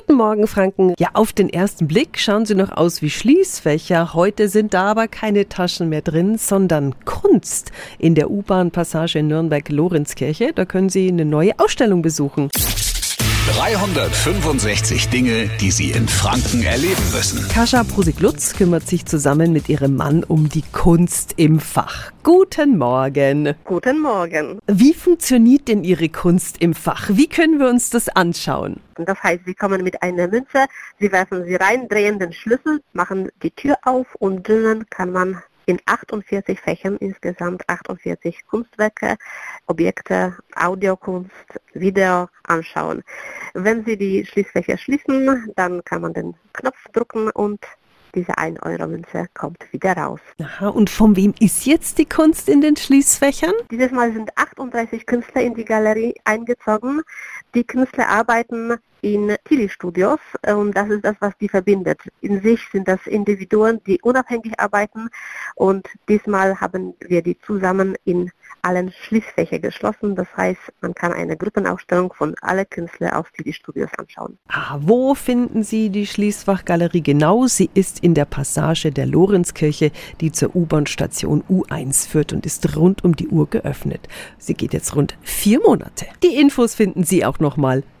Guten Morgen, Franken. Ja, auf den ersten Blick schauen sie noch aus wie Schließfächer. Heute sind da aber keine Taschen mehr drin, sondern Kunst. In der U-Bahn-Passage in Nürnberg-Lorenzkirche, da können Sie eine neue Ausstellung besuchen. 365 Dinge, die Sie in Franken erleben müssen. Kascha Prusik-Lutz kümmert sich zusammen mit ihrem Mann um die Kunst im Fach. Guten Morgen. Guten Morgen. Wie funktioniert denn Ihre Kunst im Fach? Wie können wir uns das anschauen? Das heißt, Sie kommen mit einer Münze, Sie werfen sie rein, drehen den Schlüssel, machen die Tür auf und drinnen kann man in 48 Fächern insgesamt 48 Kunstwerke, Objekte, Audiokunst, Video anschauen. Wenn Sie die Schließfächer schließen, dann kann man den Knopf drücken und diese 1-Euro-Münze kommt wieder raus. Aha, und von wem ist jetzt die Kunst in den Schließfächern? Dieses Mal sind 38 Künstler in die Galerie eingezogen. Die Künstler arbeiten in Tilly-Studios und das ist das, was die verbindet. In sich sind das Individuen, die unabhängig arbeiten und diesmal haben wir die zusammen in allen Schließfächer geschlossen. Das heißt, man kann eine Gruppenausstellung von alle Künstler aus Tilly Studios anschauen. Ah, wo finden Sie die Schließfachgalerie genau? Sie ist in der Passage der Lorenzkirche, die zur U-Bahn-Station U1 führt und ist rund um die Uhr geöffnet. Sie geht jetzt rund vier Monate. Die Infos finden Sie auch nochmal